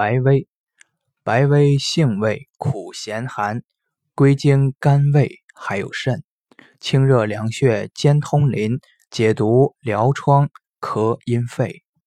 白薇白薇性味苦咸寒归经肝胃还有肾清热凉血兼通淋解毒疗疮咳阴肺。